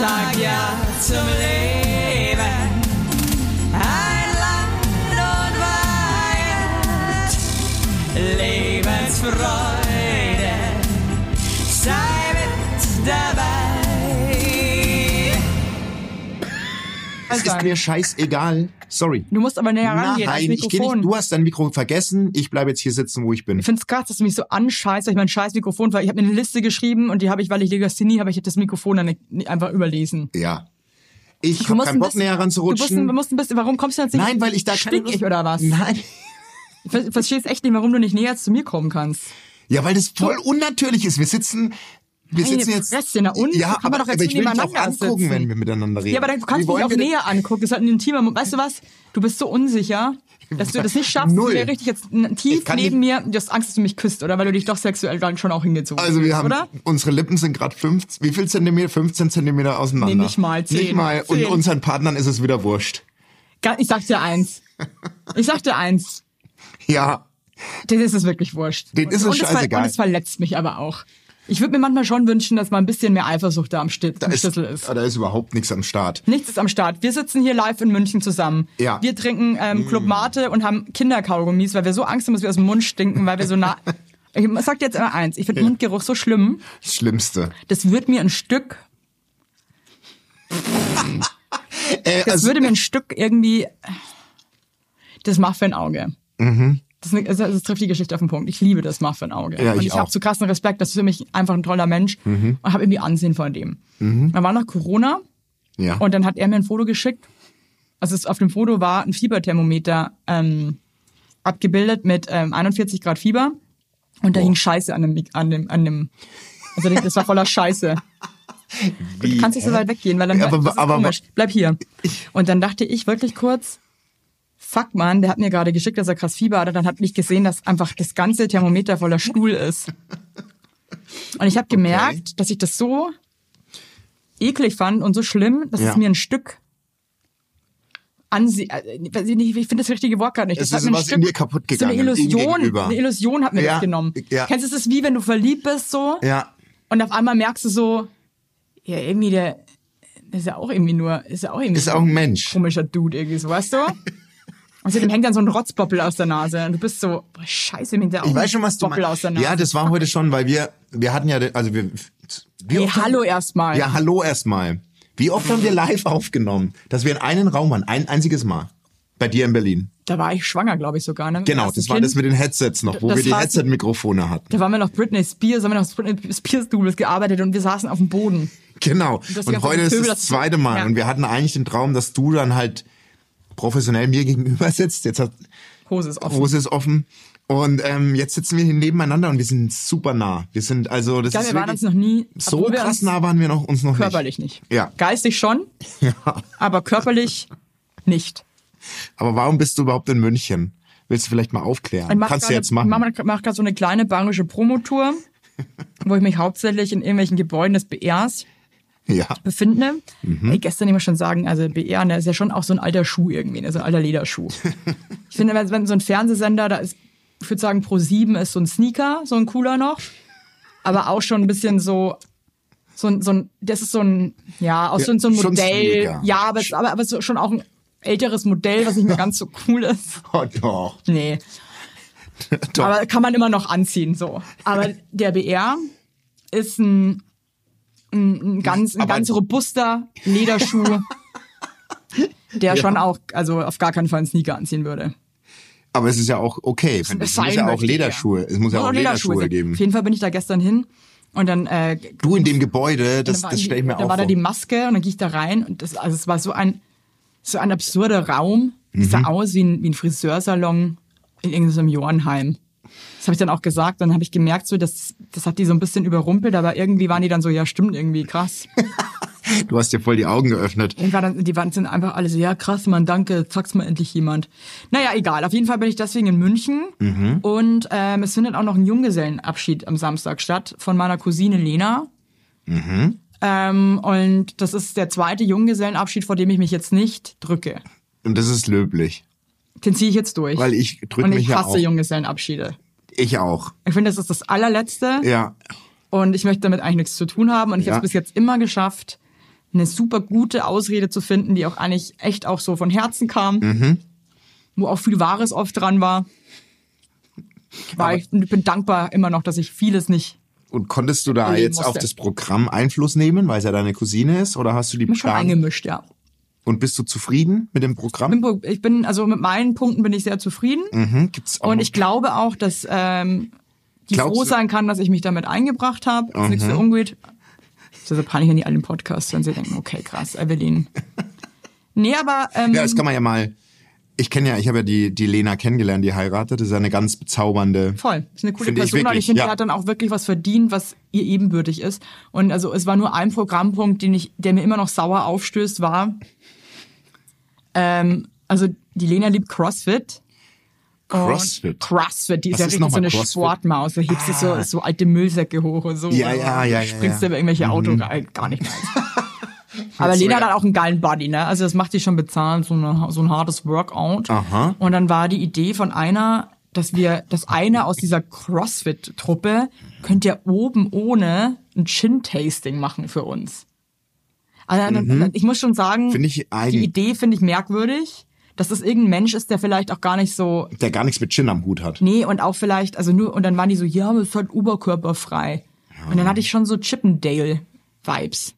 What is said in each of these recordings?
Sag ja zum Leben. Ein Land und Weihend. Lebensfreude. Sei mit dabei. Es ist mir scheißegal. Sorry. Du musst aber näher rangehen Nein, ich geh Mikrofon. nicht. Du hast dein Mikro vergessen. Ich bleibe jetzt hier sitzen, wo ich bin. Ich finde es krass, dass du mich so anscheißt, weil ich mein scheiß Mikrofon, weil ich habe eine Liste geschrieben und die habe ich, weil ich Legasthenie habe, ich das Mikrofon dann nicht- einfach überlesen. Ja. Ich habe keinen ein Bock bisschen- näher ranzurutschen. du musst ein bisschen, warum kommst du jetzt nicht? Nein, weil ich da keine Stick ich Lust- oder was? Nein. Ich ver- verstehe echt nicht, warum du nicht näher zu mir kommen kannst. Ja, weil das voll unnatürlich ist. Wir sitzen, wir Meine sitzen jetzt. Fresse, na und? Ja, aber, doch jetzt aber ich will dich auch angucken, sitzen. wenn wir miteinander reden. Ja, aber dann kannst du mich auch näher angucken. Das ist halt ein intimer Moment. Weißt du was? Du bist so unsicher, dass du das nicht schaffst, Null. mir richtig jetzt tief neben mir, du hast Angst, dass du mich küsst, oder? Weil du dich doch sexuell dann schon auch hingezogen Also wir haben, oder? unsere Lippen sind gerade 15, wie viel Zentimeter? 15 Zentimeter auseinander. Nee, nicht mal, zehn. Nicht mal. Und Zehn. unseren Partnern ist es wieder wurscht. Ich sag dir eins. Ich sag dir eins. Ja. Denen ist es wirklich wurscht. Denen ist es und scheißegal. Und es verletzt mich aber auch. Ich würde mir manchmal schon wünschen, dass mal ein bisschen mehr Eifersucht da am, Sti Da ist, Schlüssel ist. da ist überhaupt nichts am Start. Nichts ist am Start. Wir sitzen hier live in München zusammen. Ja. Mm. Wir trinken ähm, Club Mate und haben Kinderkaugummis, weil wir so Angst haben, dass wir aus dem Mund stinken, weil wir so nah... Ich sag dir jetzt immer eins, ich finde Mundgeruch so schlimm, Das Schlimmste. das würde mir ein Stück, Äh, das also, würde mir ein Stück irgendwie, das Muffin-Auge. Mhm. Das, ist eine- also das trifft die Geschichte auf den Punkt. Ich liebe das Muffin-Auge. Ja, und ich ich habe. Mhm. so krassen Respekt, das ist für mich einfach ein toller Mensch und habe irgendwie Ansehen vor dem. Dann war noch Corona ja. und dann hat er mir ein Foto geschickt. Also es, auf dem Foto war ein Fieberthermometer ähm, abgebildet mit ähm, 41 Grad Fieber und da hing Scheiße an dem, an dem, an dem, also das war voller Scheiße. Wie, Du kannst nicht so weit weggehen, weil dann aber- ist aber- komisch. Bleib hier. Und dann dachte ich wirklich kurz, fuck man, der hat mir gerade geschickt, dass er krass Fieber hatte, dann hat nicht gesehen, dass einfach das ganze Thermometer voller Stuhl ist. Und ich habe gemerkt, dass ich das so eklig fand und so schlimm, dass Ja. es mir ein Stück ansie äh, ich finde das richtige Wort gerade nicht. Es Das hat ist mir ein was Stück, in dir kaputt So eine gegangen, Illusion, eine Illusion hat mir Ja, das genommen. ja. Kennst du das wie wenn du verliebt bist so? Ja. Und auf einmal merkst du so, ja, irgendwie der, ist ja auch irgendwie nur, ist ja auch irgendwie Ist auch ein Mensch. komischer Dude irgendwie so, weißt du? Außerdem hängt dann so ein Rotzboppel aus der Nase und du bist so, boah, scheiße, der auch Ich weiß schon, was du Boppel aus der. Nase. Ja, das war heute schon, weil wir, wir hatten ja, also wir, wie Hey, hallo erstmal. Ja, hallo erstmal. Wie oft haben wir live aufgenommen, dass wir in einen Raum waren, ein einziges Mal. Bei dir in Berlin. Da war ich schwanger, glaube ich sogar. Ne? Genau, das war Kind. das mit den Headsets noch, wo Das wir die Headset-Mikrofone hatten. Da waren wir noch Britney Spears, haben wir noch Britney Spears Doubles gearbeitet und wir saßen auf dem Boden. Genau. Und ganze heute ist Pöbel, das das- zweite Mal. ja. Und wir hatten eigentlich den Traum, dass du dann halt professionell mir gegenüber sitzt. Jetzt hat Hose ist offen. Hose ist offen. Und ähm, jetzt sitzen wir hier nebeneinander und wir sind super nah. Wir sind also das Ja, ist wir waren uns noch nie so krass nah waren wir noch uns noch körperlich nicht. Ja. Geistig schon, Ja. aber körperlich nicht. Aber warum bist du überhaupt in München? Willst du vielleicht mal aufklären? Kannst du jetzt machen. Ich mache mach gerade so eine kleine bayerische Promotour, wo ich mich hauptsächlich in irgendwelchen Gebäuden des BRs Ja. befinde. Mhm. Ey, gestern immer schon sagen, also BR, ne, ist ja schon auch so ein alter Schuh irgendwie, ne, so ein alter Lederschuh. ich finde, wenn, wenn so ein Fernsehsender, da ist, ich würde sagen, Pro 7 ist so ein Sneaker, so ein cooler noch, aber auch schon ein bisschen so, so ein, so ein das ist so ein, ja, auch so, ein- so ein Modell, ja, aber, aber, aber so, schon auch ein älteres Modell, was nicht mehr ganz so cool ist. Oh doch. Nee. doch. Aber kann man immer noch anziehen, so. Aber der BR ist ein, ein, ein ganz, ein Aber- ganz robuster Lederschuh, der schon auch, also auf gar keinen Fall einen Sneaker anziehen würde. Aber es ist ja auch okay. Es muss sein ja auch Lederschuhe. Es muss ja auch Lederschuhe geben. Auf jeden Fall bin ich da gestern hin und dann, äh, Du in dem Gebäude, das, war das stelle ich mir da auch war da vor. die Maske und dann gehe ich da rein und das, also es war so ein, so ein absurder Raum. Es Mhm. sah aus wie ein, wie ein Friseursalon in irgendeinem Johanheim. Das habe ich dann auch gesagt. Dann habe ich gemerkt, so, das, das hat die so ein bisschen überrumpelt, aber irgendwie waren die dann so, ja, stimmt, irgendwie krass. Du hast dir voll die Augen geöffnet. Die waren, die waren sind einfach alle so, ja, krass, Mann, danke, sag's mal endlich jemand. Naja, egal. Auf jeden Fall bin ich deswegen in München. Mhm. Und ähm, es findet auch noch ein Junggesellenabschied am Samstag statt von meiner Cousine Lena. Mhm. Ähm, und das ist der zweite Junggesellenabschied, vor dem ich mich jetzt nicht drücke. Und das ist löblich. Den ziehe ich jetzt durch. Weil ich drück Und mich ich ja hasse auch. Junggesellenabschiede. Ich auch. Ich finde, das ist das allerletzte. Ja. Und ich möchte damit eigentlich nichts zu tun haben. Und ich Ja. habe es bis jetzt immer geschafft, eine super gute Ausrede zu finden, die auch eigentlich echt auch so von Herzen kam, Mhm. wo auch viel Wahres oft dran war. war ich bin dankbar immer noch, dass ich vieles nicht Und konntest du da jetzt auf musste. das Programm Einfluss nehmen, weil es ja deine Cousine ist? Oder hast du die mich schon eingemischt, ja. Und bist du zufrieden mit dem Programm? Ich bin, also mit meinen Punkten bin ich sehr zufrieden. Mhm. Gibt's auch Und ich glaube auch, dass ähm, die Glaubst froh sein kann, dass ich mich damit eingebracht habe. Ist nichts für ungut. Das ist so peinlich, wenn die alle im Podcast wenn sie denken, okay, krass, Evelyn. Nee, aber ähm, Ja, das kann man ja mal. Ich kenne ja, ich habe ja die, die Lena kennengelernt, die heiratet. Das ist ja eine ganz bezaubernde. voll. Ist eine coole Finde ich Person und wirklich, ich finde, ja. die hat dann auch wirklich was verdient, was ihr ebenbürtig ist. Und also es war nur ein Programmpunkt, den ich, der mir immer noch sauer aufstößt, war, ähm, also die Lena liebt CrossFit. CrossFit. CrossFit, die ist Was ja ist richtig so eine CrossFit? Ah. Sportmaus. Da hebt sie so, so alte Müllsäcke hoch und so. Ja, ja, ja, ja, Springst ja. du über irgendwelche Mhm. Autos. Gar nicht nice. Aber Lena hat auch einen geilen Body, ne? Also das macht die schon bezahlt, so, eine, so ein hartes Workout. Aha. Und dann war die Idee von einer, dass wir, dass einer aus dieser CrossFit-Truppe könnte ja oben ohne ein Chin-Tasting machen für uns. Also dann- ich muss schon sagen, Mhm. Die Idee finde ich merkwürdig, dass das irgendein Mensch ist, der vielleicht auch gar nicht so Der gar nichts mit Chin am Hut hat. Nee, und auch vielleicht, also nur, und dann waren die so, ja, es halt oberkörperfrei. Und dann hatte ich schon so Chippendale-Vibes.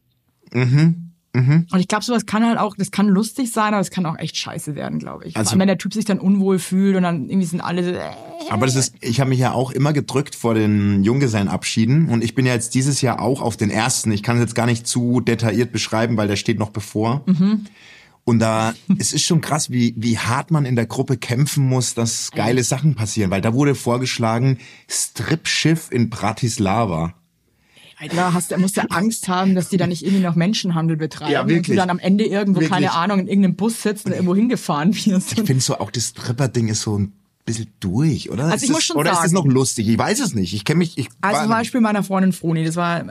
Mhm, Und ich glaube, sowas kann halt auch, das kann lustig sein, aber es kann auch echt scheiße werden, glaube ich. Also- Vor allem, wenn der Typ sich dann unwohl fühlt und dann irgendwie sind alle so, äh, Aber das ist, ich habe mich ja auch immer gedrückt vor den Junggesellenabschieden und ich bin ja jetzt dieses Jahr auch auf den ersten. Ich kann es jetzt gar nicht zu detailliert beschreiben, weil der steht noch bevor. Und da, es ist schon krass, wie, wie hart man in der Gruppe kämpfen muss, dass geile Sachen passieren, weil da wurde vorgeschlagen, Stripschiff in Bratislava. Da hast, musst du Angst haben, dass die da nicht irgendwie noch Menschenhandel betreiben. Ja, Und du wirklich. dann am Ende irgendwo, Wirklich. keine Ahnung, in irgendeinem Bus sitzt und irgendwo hingefahren wirst. Ich finde so, auch das Stripper-Ding ist so ein bisschen durch, oder? Also ist ich das, muss schon Oder ist das sagen- noch lustig? Ich weiß es nicht. Ich kenne mich, ich Also zum Beispiel meiner Freundin Froni, das war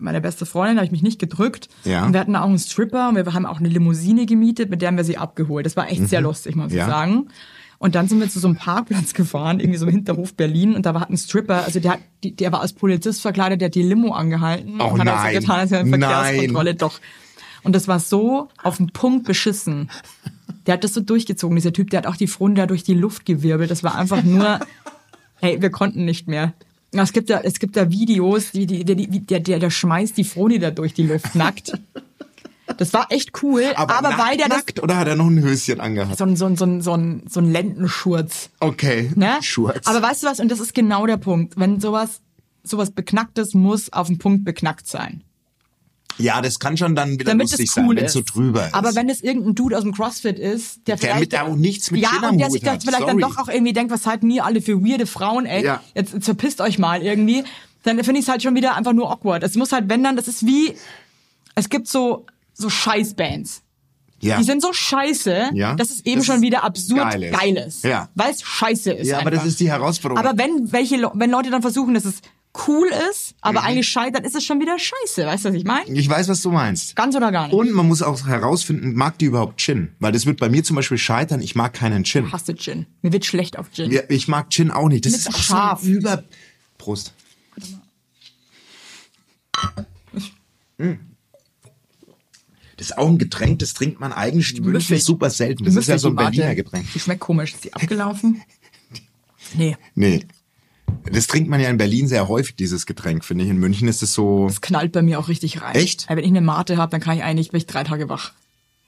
meine beste Freundin, da habe ich mich nicht gedrückt. Ja. Und wir hatten auch einen Stripper und wir haben auch eine Limousine gemietet, mit der haben wir sie abgeholt. Das war echt sehr lustig, muss Mhm. Ja. ich sagen. Und dann sind wir zu so einem Parkplatz gefahren, irgendwie so im Hinterhof Berlin, und da war ein Stripper, also der, hat, der war als Polizist verkleidet, der hat die Limo angehalten Oh und hat nein. so getan, als wäre eine Verkehrskontrolle, doch. Und das war so auf den Punkt beschissen. Der hat das so durchgezogen, dieser Typ, der hat auch die Front da durch die Luft gewirbelt. Das war einfach nur, hey, wir konnten nicht mehr. Es gibt da, es gibt da Videos, die, die, die, die, der, der, der schmeißt die Froni da durch die Luft nackt. Das war echt cool, aber, aber, nackt, weil der das, nackt oder hat er noch ein Höschen angehabt? so ein, so ein, so ein, so ein, so ein Lendenschurz. Okay. Ne? Schurz. Aber weißt du was? Und das ist genau der Punkt. Wenn sowas, sowas Beknacktes muss auf den Punkt beknackt sein. Ja, das kann schon dann wieder Damit lustig es sein, cool wenn es so drüber ist. Aber wenn es irgendein Dude aus dem CrossFit ist, der Der vielleicht mit auch nichts mit ja und der sich das vielleicht sorry. dann doch auch irgendwie denkt, was halten ihr alle für weirde Frauen, ey? Ja. Jetzt, jetzt verpisst euch mal irgendwie. Dann finde ich es halt schon wieder einfach nur awkward. Es muss halt, wenn dann, das ist wie, es gibt so so Scheißbands. ja. Die sind so scheiße, Ja. dass es eben Das schon ist wieder absurd geil geil ist. ist. Ja. Weil es scheiße ist. ja, aber einfach. das ist die Herausforderung. Aber wenn welche, wenn Leute dann versuchen, dass es cool ist, aber Mhm. eigentlich scheiße, dann ist es schon wieder scheiße. Weißt du, was ich meine? ich weiß, was du meinst. Ganz oder gar nicht. Und man muss auch herausfinden, mag die überhaupt Gin? Weil das wird bei mir zum Beispiel scheitern, ich mag keinen Gin. Hasse Gin. Mir wird schlecht auf Gin. Ja, ich mag Gin auch nicht. Das Mit ist auch scharf. so über... Prost. Mm. Das ist auch ein Getränk, das trinkt man eigentlich wirklich Müffig. super selten. Das ist ja so ein die. Berliner Getränk. Die schmeckt komisch. Ist die abgelaufen? Nee, Nee. Das trinkt man ja in Berlin sehr häufig, dieses Getränk, finde ich. In München ist es so... das knallt bei mir auch richtig rein. Echt? Weil wenn ich eine Mate habe, dann kann ich eigentlich, bin ich drei Tage wach.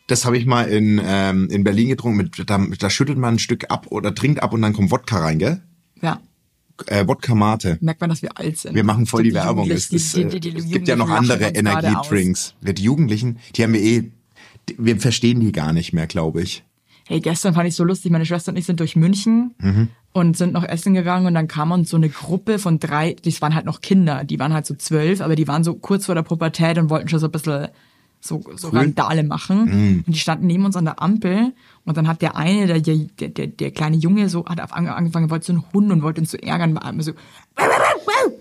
Das habe ich mal in, ähm, in Berlin getrunken. Mit, da, da schüttelt man ein Stück ab oder trinkt ab und dann kommt Wodka rein, gell? Ja, Äh, Wodka Mate. merkt man, dass wir alt sind. Wir machen voll die, Die Werbung. Es, ist, die- äh, die- es gibt ja noch andere Energiedrinks. Ja, Die Jugendlichen, die haben wir eh, wir verstehen die gar nicht mehr, glaube ich. Hey, gestern fand ich so lustig, meine Schwester und ich sind durch München Mhm. und sind noch essen gegangen und dann kam uns so eine Gruppe von drei, das waren halt noch Kinder, die waren halt so zwölf, aber die waren so kurz vor der Pubertät und wollten schon so ein bisschen so, so Randale machen. Mhm. Und die standen neben uns an der Ampel und dann hat der eine, der, der, der, der kleine Junge so, hat angefangen, wollte so einen Hund und wollte uns so ärgern, war so,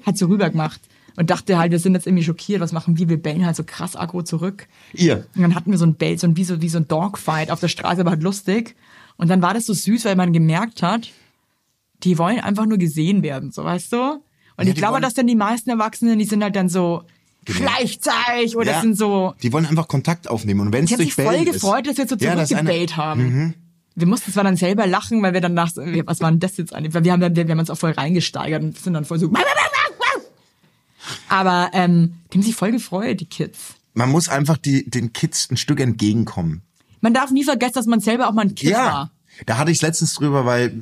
hat so rüber gemacht. Und dachte halt, wir sind jetzt irgendwie schockiert, was machen wir? Wir bellen halt so krass aggro zurück. Ihr? Und dann hatten wir so ein Bell, so ein, wie so, wie so ein Dogfight auf der Straße, aber halt lustig. Und dann war das so süß, weil man gemerkt hat, die wollen einfach nur gesehen werden, so weißt du? Und Ja, ich glaube, wollen- dass dann die meisten Erwachsenen, die sind halt dann so, Fleischzeug oder Ja. sind so. Die wollen einfach Kontakt aufnehmen. Und wenn es durch mich voll Bellen gefreut, dass wir so Ja, das ist eine- Mhm. zurückgebellt haben. Wir mussten zwar dann selber lachen, weil wir dann nach, was war denn das jetzt eigentlich? Weil wir haben, dann- wir, haben uns auch voll reingesteigert und sind dann voll so. Aber ähm, die haben sich voll gefreut, die Kids. Man muss einfach die, den Kids ein Stück entgegenkommen. Man darf nie vergessen, dass man selber auch mal ein Kind war. Da hatte ich letztens drüber, weil,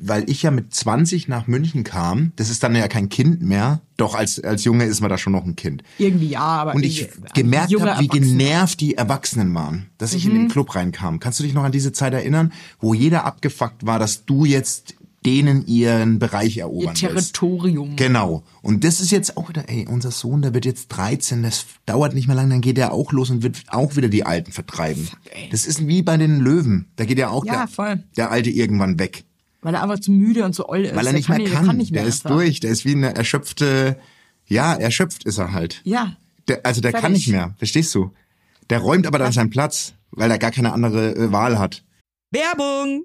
weil ich ja mit 20 nach München kam. Das ist dann ja kein Kind mehr. Doch als, als Junge ist man da schon noch ein Kind. Irgendwie ja, aber Und ich irgendwie- gemerkt habe, wie. Mhm. genervt die Erwachsenen waren, dass ich in den Club reinkam. Kannst du dich noch an diese Zeit erinnern, wo jeder abgefuckt war, dass du jetzt denen ihren Bereich Ihr erobern willst? Territorium. Genau. Und das ist jetzt auch wieder, ey, unser Sohn, der wird jetzt 13, das dauert nicht mehr lang, dann geht er auch los und wird auch wieder die Alten vertreiben. ey. das ist wie bei den Löwen. Da geht ja auch Ja, der, voll. der Alte irgendwann weg. Weil er einfach zu müde und zu oll ist. Weil er Der nicht mehr der kann. nicht mehr der ist einfach. durch. Der ist wie eine erschöpfte, ja, erschöpft ist er halt. Ja. Der, also der Fertig. kann nicht mehr, verstehst du? Der räumt aber dann seinen Platz, weil er gar keine andere äh, Wahl hat. Werbung!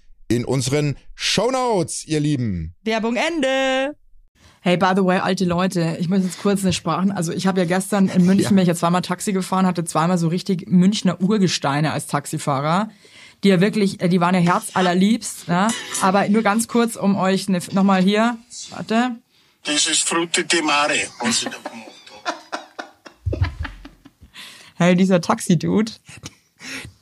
in unseren Shownotes, ihr Lieben. Werbung Ende. Hey, by the way, alte Leute, ich muss jetzt kurz eine Sprachen. Also ich habe ja gestern in München, bin ich ja zweimal Taxi gefahren, hatte zweimal so richtig Münchner Urgesteine als Taxifahrer. Die ja wirklich, äh, die waren ja herzallerliebst. Ja? Aber nur ganz kurz, um euch eine, nochmal hier, warte. Das ist Frutti di Mare. Hey, dieser Taxi-Dude.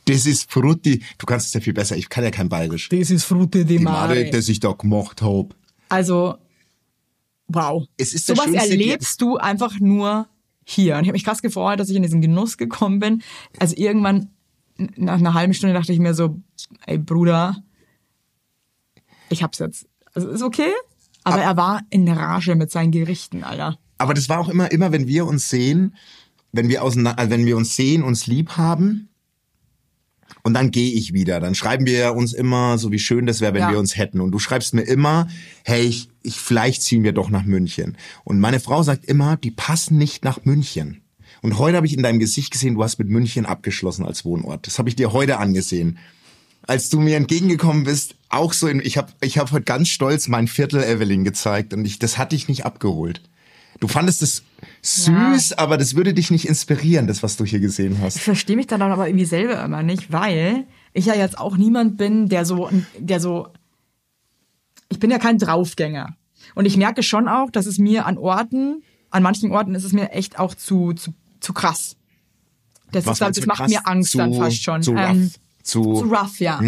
Das ist Frutti. Du kannst es ja viel besser. Ich kann ja kein Bayerisch. Das ist Frutte di Die Mare. Mare, das ich da gemacht hab. Also, wow. Es ist Sowas erlebst du einfach nur hier. Und ich habe mich krass gefreut, dass ich in diesen Genuss gekommen bin. Also irgendwann, nach einer halben Stunde dachte ich mir so, ey Bruder, ich hab's jetzt. Also ist okay. Aber er war in Rage mit seinen Gerichten, Alter. Aber das war auch immer, immer, wenn wir uns sehen, wenn wir auseinander, also wenn wir uns sehen, uns lieb haben, und dann gehe ich wieder. Dann schreiben wir uns immer, so wie schön das wäre, wenn Ja. wir uns hätten. Und du schreibst mir immer, hey, ich, ich, vielleicht ziehen wir doch nach München. Und meine Frau sagt immer, die passen nicht nach München. Und heute habe ich in deinem Gesicht gesehen, du hast mit München abgeschlossen als Wohnort. Das habe ich dir heute angesehen. Als du mir entgegengekommen bist, auch so in, ich habe ich hab heute ganz stolz mein Viertel Evelyn gezeigt und ich, das hat dich nicht abgeholt. Du fandest es süß, aber das würde dich nicht inspirieren, das, was du hier gesehen hast. Ich verstehe mich dann aber irgendwie selber immer nicht, weil ich ja jetzt auch niemand bin, der so, der so, ich bin ja kein Draufgänger. Und ich merke schon auch, dass es mir an Orten, an manchen Orten ist es mir echt auch zu, zu, zu krass. Das, Was ist, das macht krass? mir Angst Zu- dann fast schon. zu rough. Ähm, Zu- Mhm. zu rough, ja.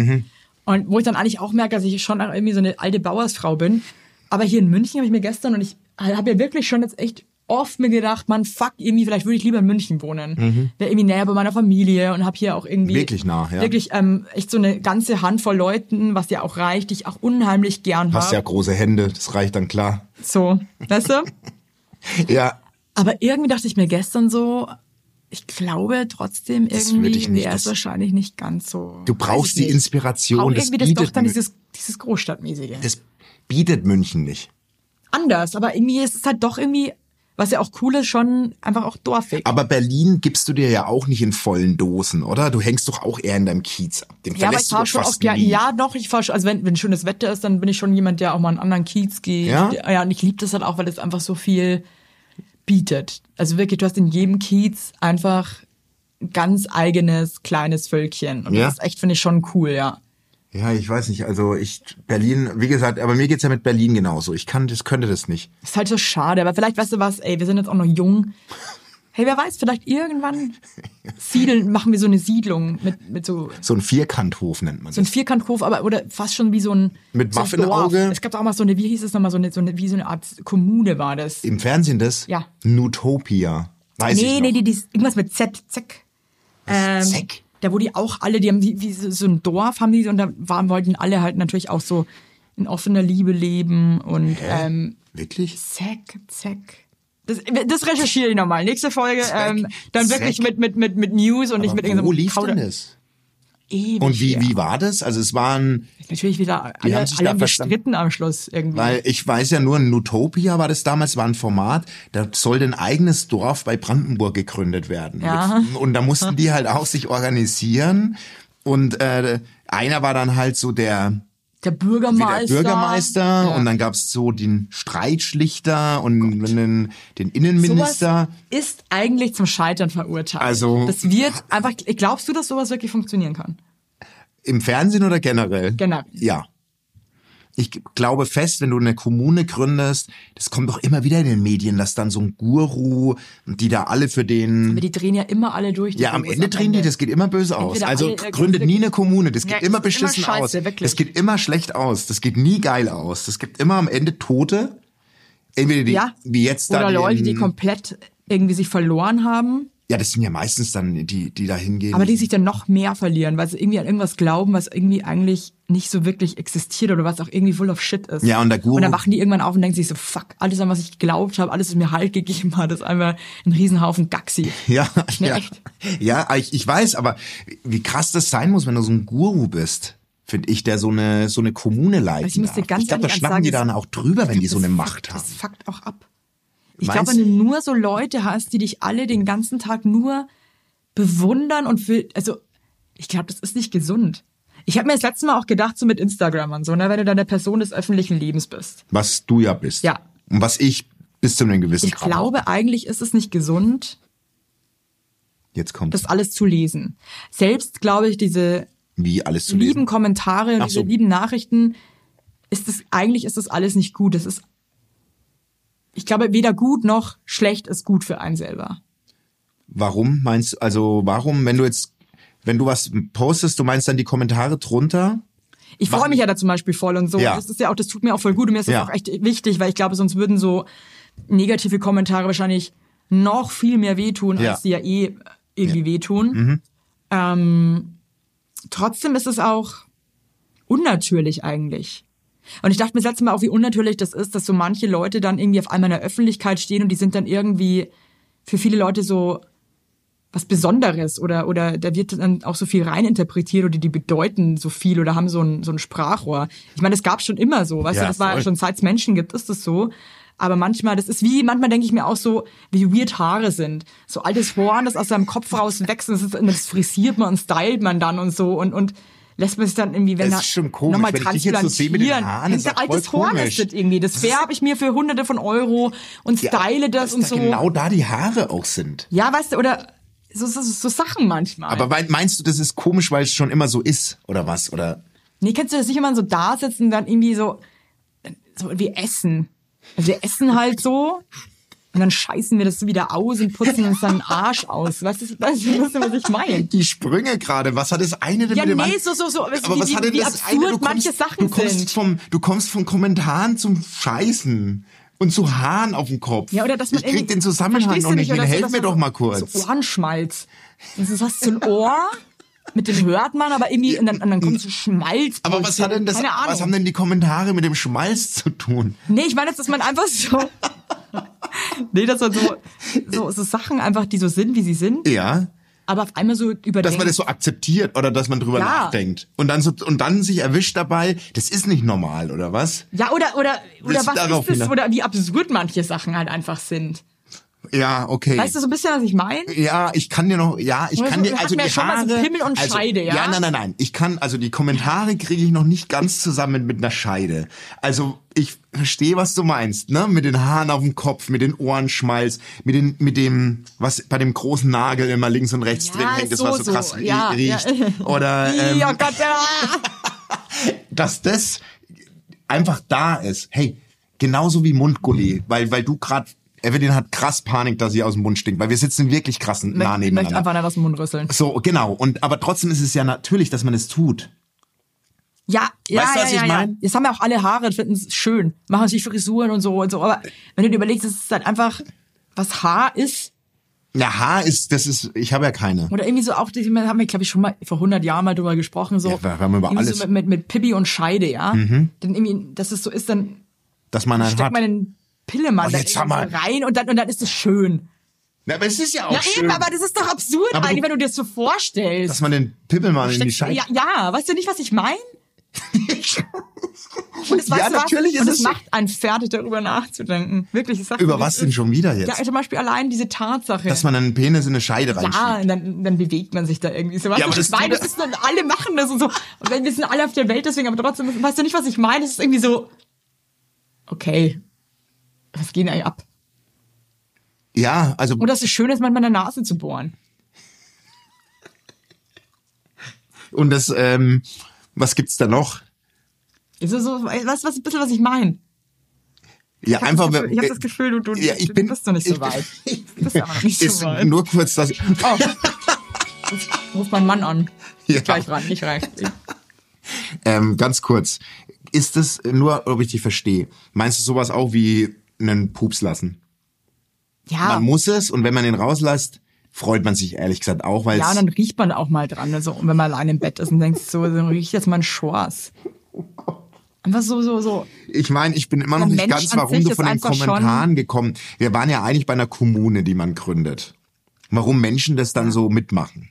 Und wo ich dann eigentlich auch merke, dass ich schon irgendwie so eine alte Bauersfrau bin. Aber hier in München habe ich mir gestern und ich habe ja wirklich schon jetzt echt oft mir gedacht, man fuck, irgendwie, vielleicht würde ich lieber in München wohnen. Wäre irgendwie näher bei meiner Familie und habe hier auch irgendwie Mhm. Wirklich nah, ja. Wirklich ähm, echt so eine ganze Handvoll Leuten, was ja auch reicht, die ich auch unheimlich gern Hast ja habe. große Hände, das reicht dann klar. So, weißt du? Ja, Aber irgendwie dachte ich mir gestern so, ich glaube trotzdem Das irgendwie wäre es das- wahrscheinlich nicht ganz so. Du brauchst die nicht. Inspiration, das irgendwie das doch bietet dann dieses, dieses Großstadtmäßige. das bietet München nicht. Anders, aber irgendwie ist es halt doch irgendwie, was ja auch cool ist, schon einfach auch dorfig. Aber Berlin gibst du dir ja auch nicht in vollen Dosen, oder? Du hängst doch auch eher in deinem Kiez ab. Den ja, aber ich fahre schon oft, ja, ja, doch, ich fahre schon, also wenn, wenn schönes Wetter ist, dann bin ich schon jemand, der auch mal in einen anderen Kiez geht. Ja? Ja, und ich liebe das halt auch, weil es einfach so viel bietet. Also wirklich, du hast in jedem Kiez einfach ein ganz eigenes kleines Völkchen. Und Ja? das ist echt, finde ich, schon cool, ja. Ja, ich weiß nicht. Also ich Berlin, wie gesagt, aber mir geht's ja mit Berlin genauso. Ich kann, das könnte das nicht. Ist halt so schade, aber vielleicht, weißt du was, ey, wir sind jetzt auch noch jung. Hey, wer weiß, vielleicht irgendwann siedeln, machen wir so eine Siedlung mit, mit so, So ein Vierkanthof nennt man so ein das. Vierkanthof, aber, oder fast schon wie so ein, Mit so ein Waff im Auge? Es gab auch mal so eine, wie hieß es nochmal, so eine, so eine, wie so eine Art Kommune war das. Im Fernsehen das? Ja. Nutopia. Weiß ich nee, noch. nee, die, die, irgendwas mit Z, Zeck. Ähm, Zeck? Da wo die auch alle, die haben wie, wie so so ein Dorf haben die und da waren, wollten alle halt natürlich auch so in offener Liebe leben und ähm, Wirklich? Zeck, Zeck. Das, das recherchiere ich nochmal. Nächste Folge, ähm, dann wirklich Zeck. mit, mit, mit, mit News und nicht mit Aber irgendeinem wo lief denn das? Ewig Und wie, her. wie war das? Also es waren, Natürlich wieder alle, haben sich alle gestritten am Schluss irgendwie. weil ich weiß ja nur, Nutopia war das damals, war ein Format, da sollte ein eigenes Dorf bei Brandenburg gegründet werden. Ja. Und da mussten die halt auch sich organisieren. Und äh, einer war dann halt so der, der Bürgermeister. der Bürgermeister Ja. und dann gab's so den Streitschlichter und den, den Innenminister. Sowas ist eigentlich zum Scheitern verurteilt. Also- das wird einfach. Glaubst du, dass sowas wirklich funktionieren kann? Im Fernsehen oder generell? Generell. Ja. Ich glaube fest, wenn du eine Kommune gründest, das kommt doch immer wieder in den Medien, dass dann so ein Guru, die da alle für den, Aber die drehen ja immer alle durch. die ja, am Ende drehen die, das geht immer böse aus. Entweder Also alle, gründet nie eine Kommune, das geht Ja, immer ist immer beschissen scheiße, aus. wirklich. Das geht immer schlecht aus, das geht nie geil aus. Das gibt immer am Ende Tote. Entweder die, Ja. wie jetzt da Oder Leute, die komplett irgendwie sich verloren haben, Ja, das sind ja meistens dann die, die da hingehen. aber die sich dann noch mehr verlieren, weil sie irgendwie an irgendwas glauben, was irgendwie eigentlich nicht so wirklich existiert oder was auch irgendwie full of shit ist. Ja, und der Guru- Und dann wachen die irgendwann auf und denken sich so, fuck, alles an was ich geglaubt habe, alles, was mir Halt gegeben hat, ist einfach ein Riesenhaufen Gaxi. Ja, Nee, ja. echt. ja ich, ich weiß, aber wie krass das sein muss, wenn du so ein Guru bist, finde ich, der so eine so eine Kommune leiten Also ich darf. ich glaube, da schnappen sagen, die dann auch drüber, wenn die so eine Macht haben. Das fuckt auch ab. Ich glaube, wenn du nur so Leute hast, die dich alle den ganzen Tag nur bewundern und für, also ich glaube, das ist nicht gesund. Ich habe mir das letzte Mal auch gedacht, so mit Instagram und so, ne, wenn du dann eine Person des öffentlichen Lebens bist. Was du ja bist. Ja. Und was ich bis zu einem gewissen Ich Grad glaube, eigentlich ist es nicht gesund, auch. Jetzt kommt das alles zu lesen. Selbst glaube ich, diese wie alles zu lieben lesen. Kommentare und Ach diese so. lieben Nachrichten, ist es eigentlich ist das alles nicht gut. Das ist, ich glaube, weder gut noch schlecht ist gut für einen selber. Warum meinst du, also warum, wenn du jetzt, wenn du was postest, du meinst dann die Kommentare drunter? Ich freue mich ja da zum Beispiel voll und so. Ja. Das ist ja auch, das tut mir auch voll gut und mir ist das Ja. auch echt wichtig, weil ich glaube, sonst würden so negative Kommentare wahrscheinlich noch viel mehr wehtun, Ja. als sie ja eh irgendwie wehtun. Ähm, trotzdem ist es auch unnatürlich eigentlich. Und ich dachte mir das letzte Mal auch, wie unnatürlich das ist, dass so manche Leute dann irgendwie auf einmal in der Öffentlichkeit stehen und die sind dann irgendwie für viele Leute so was Besonderes oder oder da wird dann auch so viel reininterpretiert oder die bedeuten so viel oder haben so ein so ein Sprachrohr. Ich meine, das gab schon immer so, weißt Ja, du, das war voll. schon seit es Menschen gibt, ist das so. Aber manchmal, das ist wie, manchmal denke ich mir auch so, wie weird Haare sind. So altes Horn, das aus seinem Kopf raus wächst, und das, ist, und das frisiert man und stylt man dann und so und, und lässt man sich dann irgendwie, wenn Das ist schon komisch, nochmal wenn ich dich jetzt so sehe mit den. Haaren, das Das ist voll altes Horn ist das irgendwie. Das färbe ich mir für hunderte von Euro und style das dass und da so. genau da die Haare auch sind. Ja, weißt du, oder so, so, so Sachen manchmal. Aber meinst du, das ist komisch, weil es schon immer so ist, oder was? Oder Nee, kennst du das nicht immer so da sitzen und dann irgendwie so, so wie essen. Also wir essen halt so und dann scheißen wir das so wieder aus und putzen uns dann den Arsch aus. Weißt du, weißt du, was ich meine? die Sprünge gerade, was hat das eine denn Ja, mit dem nee, so, so, so, Aber wie- was wie- hat denn das eine? Du kommst, manche Sachen du kommst sind. Vom, du kommst von Kommentaren zum Scheißen und zu Haaren auf dem Kopf. Ja, oder dass man ich krieg den Zusammenhang noch du nicht hin. so, Helf mir doch mal kurz. So Ohrenschmalz. Das ist was so ein Ohr, mit dem hört man, aber irgendwie, und dann, und dann kommt so Schmalz. Aber was hat denn das, was haben denn die Kommentare mit dem Schmalz zu tun? Nee, ich meine jetzt, dass man einfach so. nee, dass man so, so, so Sachen einfach, die so sind, wie sie sind, Ja, aber auf einmal so überdenkt. dass man das so akzeptiert oder dass man drüber Ja. nachdenkt und dann so und dann sich erwischt dabei, das ist nicht normal oder was? Ja, oder, oder, oder was ist das? Oder wie absurd manche Sachen halt einfach sind. Ja, okay. Weißt du so ein bisschen, was ich meine? Ja, ich kann dir noch, ja, ich kann so, dir, also ja die schon mal so Haare. Pimmel und also, Scheide, ja? Ja, nein, nein, nein. Ich kann, also die Kommentare kriege ich noch nicht ganz zusammen mit einer Scheide. Also ich verstehe, was du meinst, ne? Mit den Haaren auf dem Kopf, mit den Ohrenschmalz, mit den, mit dem, was bei dem großen Nagel immer links und rechts Ja, drin hängt, das so, was so so, krass rie- ja, riecht. ja. Oder ähm, ja, Gott, ja. dass das einfach da ist. Hey, genauso wie Mundgulli, weil, weil du gerade, Evelyn hat krass Panik, dass sie aus dem Mund stinkt, weil wir sitzen wirklich krass nah Ich möchte nebeneinander. einfach nicht aus dem Mund rüsseln. So, genau. Und aber trotzdem ist es ja natürlich, dass man es tut. Ja, ja, Weißt ja, was ja, ich ja. mein? Jetzt haben ja auch alle Haare, finden es schön, machen sich Frisuren und so und so. Aber wenn du dir überlegst, es ist halt einfach, was Haar ist, Ja, Haar ist, das ist, ich habe ja keine. oder irgendwie so auch, die haben wir, glaube ich, schon mal vor 100 Jahren mal drüber gesprochen, so. Ja, wir haben über alles. Mhm. So mit, mit, mit Pippi und Scheide, ja. Dann irgendwie, dass es so ist, dann Dass man einen steckt man den Pillemann Oh, da jetzt so mal. rein und dann, und dann ist es schön. Na, aber es ist ja auch Ja, schön, eben, aber das ist doch absurd Aber du- eigentlich, wenn du dir das so vorstellst. dass man den Pippelmann in die Scheibe. ja, ja, weißt du nicht, was ich meine? Und das, Ja, du was? natürlich ist und es es macht einen fertig, darüber nachzudenken. Wirklich, ich sag Über was denn schon wieder jetzt? Ja, zum Beispiel allein diese Tatsache. Dass man einen Penis in eine Scheide reinschiebt. ja, und dann, dann bewegt man sich da irgendwie so. Weißt Ja, du, aber ich das meine, tut- das ist dann, alle machen das und so. Wir sind alle auf der Welt deswegen, aber trotzdem, weißt du nicht, was ich meine? Das ist irgendwie so, okay, was geht denn eigentlich ab? Ja, also Und dass es schön ist, manchmal in der Nase zu bohren. und das, ähm, was gibt's da noch? Ist das so, du, was, ein bisschen, was ich meine? Ja, Ich einfach. das Gefühl, ich habe äh, das Gefühl, du, du, ja, ich bin, bist noch nicht so weit. Du bist aber noch nicht so ist weit. nur kurz, dass ich, Oh. Ruf meinen Mann an. Ja. Gleich ran, nicht recht. ähm, ganz kurz. Ist es nur, ob ich dich verstehe? Meinst du sowas auch wie einen Pups lassen? Ja, Man muss es und wenn man ihn rauslässt, freut man sich ehrlich gesagt auch, weil ja, und dann riecht man auch mal dran, also, wenn man allein im Bett ist und denkt so, so riecht jetzt mal ein Schors. Einfach so, so, so. Ich meine, ich bin immer noch nicht Mensch ganz, an warum du von den schon- Kommentaren gekommen. Wir waren ja eigentlich bei einer Kommune, die man gründet. Warum Menschen das dann so mitmachen?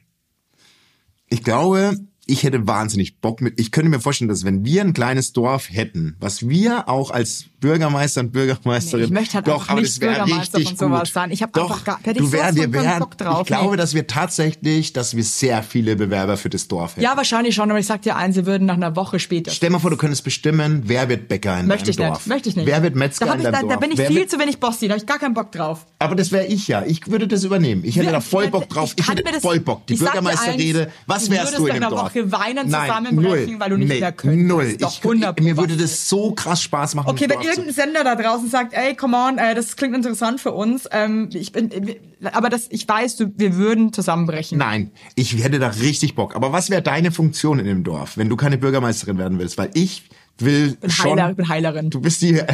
Ich glaube, ich hätte wahnsinnig Bock mit. Ich könnte mir vorstellen, dass wenn wir ein kleines Dorf hätten, was wir auch als Bürgermeister und Bürgermeisterin, Nee, ich möchte halt doch, aber nicht das Bürgermeister richtig von sowas gut. sein. Ich hab doch, einfach gar- hätte ich du wär, wir wären, Bock drauf, ich glaube, dass wir tatsächlich, dass wir sehr viele Bewerber für das Dorf hätten. Ja, wahrscheinlich schon, aber ich sag dir eins, sie würden nach einer Woche später. Stell mal vor, du könntest bestimmen, wer wird Bäcker in Möchte deinem ich Dorf. nicht, möchte ich nicht. Wer wird Metzger da, in ich, deinem da, Dorf? da bin ich wer viel zu wenig Bossi, da habe ich gar keinen Bock drauf. Aber das wäre ich ja. Ich würde das übernehmen. Ich hätte Ja, da voll Bock drauf. ich hätte das- voll Bock. Die Bürgermeisterrede. Was wärst du in dem einer Dorf? Woche weinen, zusammenbrechen, weil du nicht mehr könntest. Null. Das ist doch Ich, 100 mir würde das so krass Spaß machen. Okay, wenn irgendein Sender da draußen sagt, ey, come on, äh, das klingt interessant für uns, ähm, ich bin, aber das, ich weiß, du, wir würden zusammenbrechen. Nein, ich hätte da richtig Bock. Aber was wäre deine Funktion in dem Dorf, wenn du keine Bürgermeisterin werden willst? Weil ich will Ich bin schon. Heiler, ich bin Heilerin. Du bist die.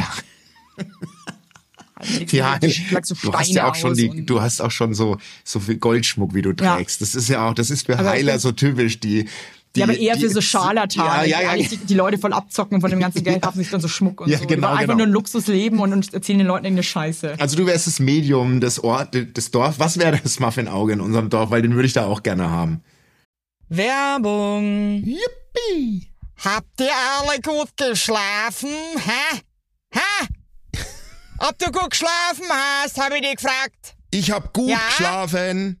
Ja, so du hast ja auch schon die, du hast auch schon so so viel Goldschmuck, wie du Ja. trägst. Das ist ja auch, das ist für Aber Heiler so typisch, die. Die ja, aber eher die, für so Scharlatane, Ja, ja, ja. die, eigentlich die, Leute voll abzocken von dem ganzen Geld kaufen sich dann so Schmuck und Ja, so. genau, einfach genau. nur ein Luxusleben und, und erzählen den Leuten irgendeine Scheiße. Also du wärst das Medium des Ort, des Dorf. Was wäre das Muffin-Auge in unserem Dorf? Weil den würde ich da auch gerne haben. Werbung. Yippie! Habt ihr alle gut geschlafen? Hä? Hä? Ob du gut geschlafen hast, habe ich dich gefragt. Ich hab gut Ja? geschlafen.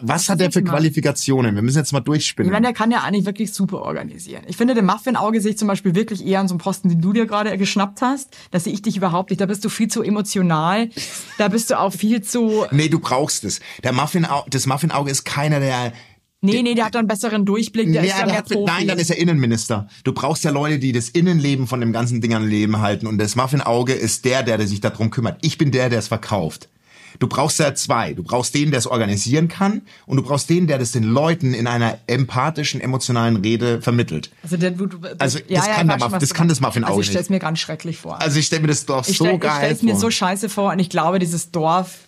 Was hat der für. Qualifikationen? Wir müssen jetzt mal Ich durchspinnen. meine, der kann ja eigentlich wirklich super organisieren. Ich finde, den Muffin-Auge sehe ich zum Beispiel wirklich eher an so einem Posten, den du dir gerade geschnappt hast. Da sehe ich dich überhaupt nicht. Da bist du viel zu emotional. Da bist du auch viel zu... nee, du brauchst es. Der Muffin, das Muffin-Auge ist keiner, der Nee, nee, der hat da einen besseren Durchblick. Der Nee, ist ja der mehr hat, Profi. nein, dann ist er Innenminister. Du brauchst ja Leute, die das Innenleben von dem ganzen Ding am Leben halten. Und das Muffin-Auge ist der, der, der sich darum kümmert. Ich bin der, der es verkauft. Du brauchst ja zwei. Du brauchst den, der es organisieren kann. Und du brauchst den, der das den Leuten in einer empathischen, emotionalen Rede vermittelt. Also, der, du, du, Also, ja, das ja, kann ich Muff- was das kann das Muffin-Auge Also ich stelle es nicht. mir ganz schrecklich vor. Also ich stelle mir das doch ich so stell, ich geil stell's mir vor. so scheiße vor und ich glaube, dieses Dorf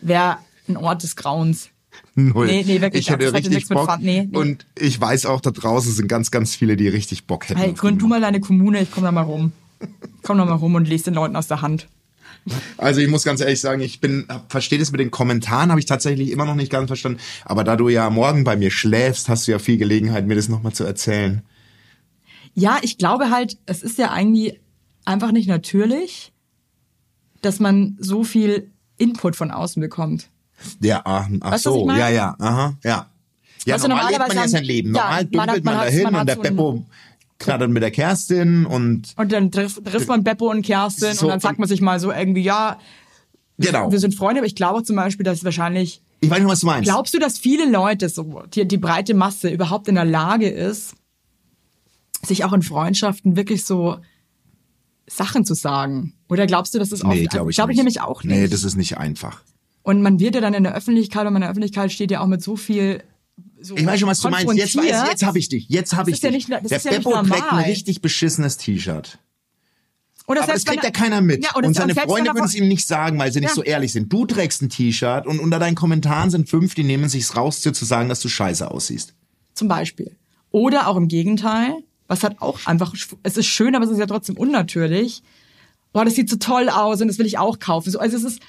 wäre ein Ort des Grauens. Null. Nee, nee, wirklich, Ich hätte hätte richtig mit Bock. Fun- nee, nee. Und ich weiß auch, da draußen sind ganz, ganz viele, die richtig Bock hätten. Hey, gründ du mal deine Kommune, ich komm da mal rum. Komm da mal rum und lese den Leuten aus der Hand. Also ich muss ganz ehrlich sagen, ich bin verstehe das mit den Kommentaren, habe ich tatsächlich immer noch nicht ganz verstanden. Aber da du ja morgen bei mir schläfst, hast du ja viel Gelegenheit, mir das nochmal zu erzählen. Ja, ich glaube halt, es ist ja eigentlich einfach nicht natürlich, dass man so viel Input von außen bekommt. Ja, ach, ach Weißt so, ja, ja, aha, ja. Ja, normal lebt man normalerweise ja sein Leben. ja, Normal man dümpelt man, man dahin man und der so Beppo knattert mit der Kerstin und Und dann trifft, trifft man Beppo und Kerstin So, und dann sagt man sich mal so irgendwie, ja, genau. wir sind Freunde, aber ich glaube zum Beispiel, dass es wahrscheinlich Ich weiß nicht, was du meinst. Glaubst du, dass viele Leute, so die, die breite Masse, überhaupt in der Lage ist, sich auch in Freundschaften wirklich so Sachen zu sagen? Oder glaubst du, dass das nee, oft- glaube ich glaub nicht. ich nämlich auch nicht. Nee, das ist nicht einfach. und man wird ja dann in der Öffentlichkeit und man in der Öffentlichkeit steht ja auch mit so viel so Ich weiß schon, was du meinst. Jetzt weiß jetzt habe ich dich. Jetzt habe ich ist ja dich. nicht- der ist ja Beppo trägt ein richtig beschissenes T-Shirt. Oder Aber das kriegt ja er- keiner mit. Ja, oder und seine Freunde würden es ihm nicht sagen, weil sie nicht Ja. so ehrlich sind. Du trägst ein T-Shirt und unter deinen Kommentaren sind fünf, die nehmen sich's raus, dir zu sagen, dass du scheiße aussiehst. Zum Beispiel. Oder auch im Gegenteil, was hat auch einfach, es ist schön, aber es ist ja trotzdem unnatürlich. Boah, das sieht so toll aus und das will ich auch kaufen. So, also es ist,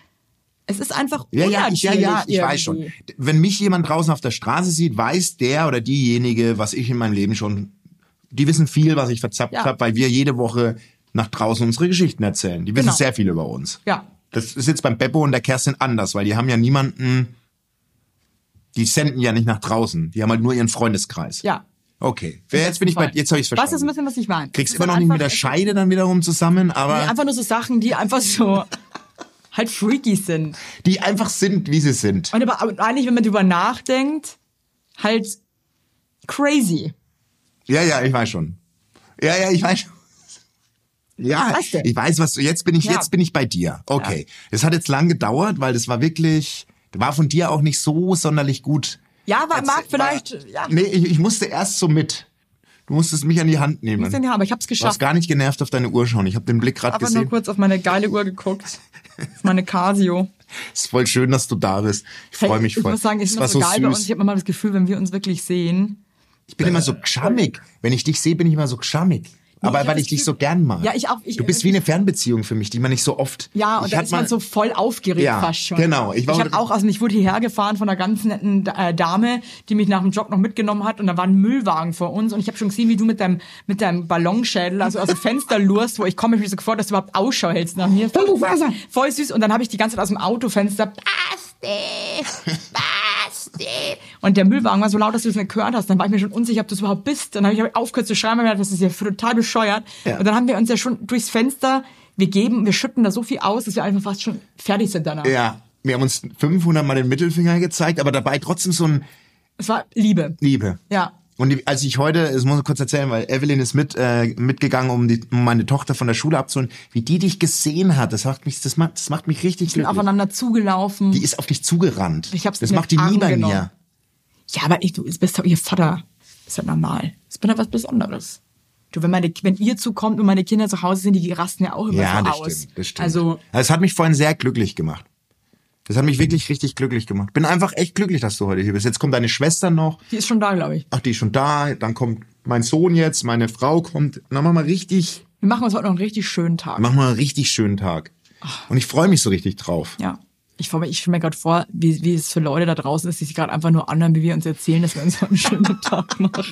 es ist einfach Ja, ja, ich, ja, ja, ich weiß schon. Wenn mich jemand draußen auf der Straße sieht, weiß der oder diejenige, was ich in meinem Leben schon, die wissen viel, was ich verzappt Ja. habe, weil wir jede Woche nach draußen unsere Geschichten erzählen. Die wissen Genau. sehr viel über uns. Ja. Das ist jetzt beim Beppo und der Kerstin anders, weil die haben ja niemanden, die senden ja nicht nach draußen. Die haben halt nur ihren Freundeskreis. Ja. Okay. Jetzt bin ich bei, jetzt habe ich es Das ist ein verstanden. bisschen, was ich meine. Kriegst immer noch nicht mit der Scheide dann wiederum zusammen, aber Nee, einfach nur so Sachen, die einfach so halt freaky sind. die einfach sind, wie sie sind. Und aber, aber eigentlich, wenn man drüber nachdenkt, halt crazy. Ja, ja, ich weiß schon. Ja, ja, ich weiß schon. Ja, ich weiß, was du, jetzt bin ich, Ja. jetzt bin ich bei dir. Okay. Das hat jetzt lang gedauert, weil das war wirklich, war von dir auch nicht so sonderlich gut. Ja, war, mag vielleicht, war, ja. Nee, ich, ich musste erst so mit. Du musstest mich an die Hand nehmen. Den haben, aber ich hab's Du hast geschafft. gar nicht genervt auf deine Uhr schauen. Ich habe den Blick gerade Einfach nur gesehen. kurz auf meine geile Uhr geguckt. Auf meine Casio. Es ist voll schön, dass du da bist. Ich freue Hey, mich ich voll. muss sagen, es ist war immer so so geil bei uns. Ich habe immer das Gefühl, wenn wir uns wirklich sehen. Ich bin immer so gschammig. Wenn ich dich sehe, bin ich immer so gschammig. Aber ich weil ich dich so gern mag. Ja, ich auch. Ich- du bist wie eine Fernbeziehung für mich, die man nicht so oft. Ja, und ich da ist man so voll aufgeregt Ja, fast schon. genau. Ich Ich, war- ich habe auch, also ich wurde hierher gefahren von einer ganz netten äh, Dame, die mich nach dem Jog noch mitgenommen hat und da war ein Müllwagen vor uns und ich habe schon gesehen, wie du mit deinem mit deinem Ballonschädel also aus dem Fenster lurst, wo ich komme mich so vor, dass du überhaupt Ausschau hältst nach mir. Voll, voll süß und dann habe ich die ganze Zeit aus dem Autofenster Basti, Basti. Und der Müllwagen war so laut, dass du es nicht gehört hast. Dann war ich mir schon unsicher, ob du es überhaupt bist. Dann habe ich aufgehört zu schreiben, weil gedacht, das ist ja total bescheuert. Ja. Und dann haben wir uns ja schon durchs Fenster, wir geben, wir schütten da so viel aus, dass wir einfach fast schon fertig sind danach. Ja, wir haben uns 500 Mal den Mittelfinger gezeigt, aber dabei trotzdem so ein Es war Liebe. Liebe. Ja. Und als ich heute, das muss ich kurz erzählen, weil Evelyn ist mit äh, mitgegangen, um, die, um meine Tochter von der Schule abzuholen, wie die dich gesehen hat, das macht mich, das macht, das macht mich richtig Sind glücklich. aufeinander zugelaufen. Die ist auf dich zugerannt. Ich hab's das macht die nie bei genommen. mir. ja, aber ich, du bist doch ihr Vater. Ist ja normal. Das ist ja was Besonderes. Du, wenn meine, wenn ihr zukommt und meine Kinder zu Hause sind, die rasten ja auch immer Ja, so das aus. stimmt, das stimmt. Also, es hat mich vorhin sehr glücklich gemacht. Das hat mich wirklich richtig glücklich gemacht. Bin einfach echt glücklich, dass du heute hier bist. Jetzt kommt deine Schwester noch. Die ist schon da, glaube ich. Ach, die ist schon da. Dann kommt mein Sohn jetzt, meine Frau kommt. Dann machen wir richtig, Wir machen uns heute noch einen richtig schönen Tag. machen wir einen richtig schönen Tag. Und ich freue mich so richtig drauf. Ja. Ich, freu mich- ich stelle mir gerade vor, wie, wie es für Leute da draußen ist, die sich gerade einfach nur anhören, wie wir uns erzählen, dass wir uns einen schönen Tag machen.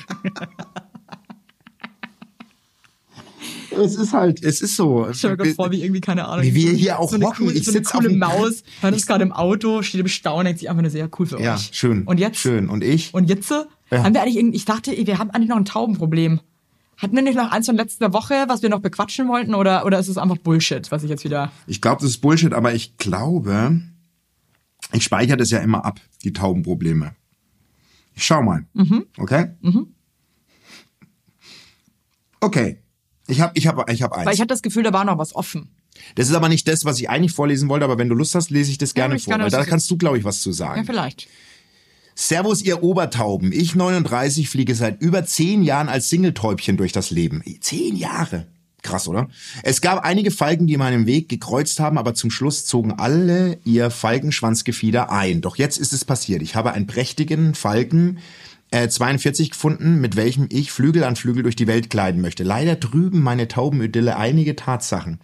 Es ist halt, es ist so. Ich stelle mir gerade vor, wie irgendwie, keine Ahnung. Wie wir hier auch so hocken. Coole, Ich so eine sitz auf coole dem- Maus, hört uns gerade im Auto, steht im Stau und denkt sich einfach nur sehr cool für Ja, euch. schön. Und jetzt? Schön. Und ich? Und jetzt? Ja. Haben wir eigentlich irgendwie, ich dachte, wir haben eigentlich noch ein Taubenproblem. Hatten wir nicht noch eins von letzter Woche, was wir noch bequatschen wollten, oder, oder ist es einfach Bullshit, was ich jetzt wieder. Ich glaube, das ist Bullshit, aber ich glaube, ich speichere das ja immer ab, die Taubenprobleme. Ich schau mal. Okay? Okay. Ich habe ich hab, ich hab eins. Weil ich hatte das Gefühl, da war noch was offen. das ist aber nicht das, was ich eigentlich vorlesen wollte, aber wenn du Lust hast, lese ich das gerne ich vor. gerne, Weil da kannst du, glaube ich, was zu Ja, sagen. vielleicht. Servus, ihr Obertauben. Ich, 39, fliege seit über zehn Jahren als Singeltäubchen durch das Leben. Zehn Jahre. Krass, oder? Es gab einige Falken, die meinen Weg gekreuzt haben, aber zum Schluss zogen alle ihr Falkenschwanzgefieder ein. Doch jetzt ist es passiert. Ich habe einen prächtigen Falken äh, 42 gefunden, mit welchem ich Flügel an Flügel durch die Welt kleiden möchte. Leider trüben meine Taubenidylle einige Tatsachen.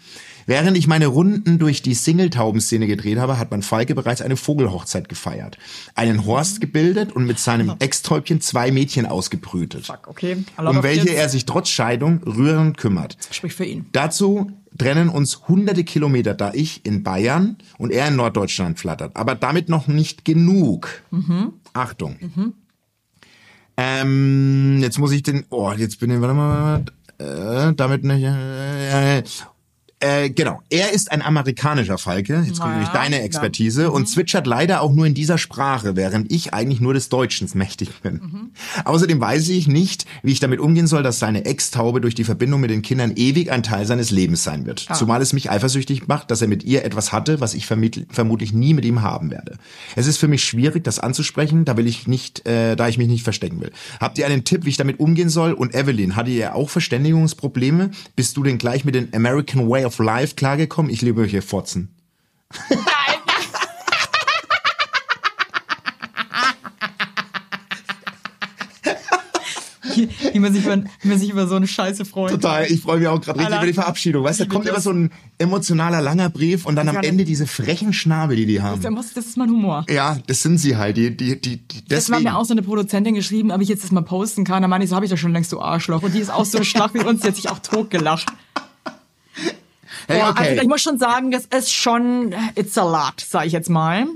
Während ich meine Runden durch die Single-Taubenszene gedreht habe, hat mein Falke bereits eine Vogelhochzeit gefeiert. Einen Horst gebildet und mit seinem Ex-Täubchen zwei Mädchen ausgebrütet. Fuck, okay. Um welche er sich trotz Scheidung rührend kümmert. Sprich für ihn. Dazu trennen uns hunderte Kilometer, da ich in Bayern und er in Norddeutschland flattert. Aber damit noch nicht genug. Achtung. Ähm, jetzt muss ich den, oh, jetzt bin ich, warte mal, äh, damit nicht, äh, äh, genau. Er ist ein amerikanischer Falke. Jetzt kommt Naja, nämlich deine ja. Expertise und zwitschert leider auch nur in dieser Sprache, während ich eigentlich nur des Deutschens mächtig bin. Außerdem weiß ich nicht, wie ich damit umgehen soll, dass seine Ex-Taube durch die Verbindung mit den Kindern ewig ein Teil seines Lebens sein wird. Zumal es mich eifersüchtig macht, dass er mit ihr etwas hatte, was ich vermutlich nie mit ihm haben werde. Es ist für mich schwierig, das anzusprechen, da will ich nicht, äh, da ich mich nicht verstecken will. Habt ihr einen Tipp, wie ich damit umgehen soll? Und Evelyn, hatte ihr auch Verständigungsprobleme? Bist du denn gleich mit den American Way of Life klargekommen? Ich liebe hier Fotzen. Wie man sich über, wie man sich über so eine Scheiße freut. Total, ich freue mich auch gerade richtig über die Verabschiedung. Weißt du, da kommt immer so ein emotionaler langer Brief und dann am Ende diese frechen Schnabel, die die haben. Das ist mein Humor. Ja, das sind sie halt. Die, die, die, Das war mir auch so eine Produzentin geschrieben, ob ich jetzt das mal posten kann. Da meine ich, so habe ich doch schon längst, du Arschloch. Und die ist auch so schlag wie uns, die hat sich auch totgelacht. Hey, okay. Also ich muss schon sagen, das ist schon, it's a lot, sag ich jetzt mal.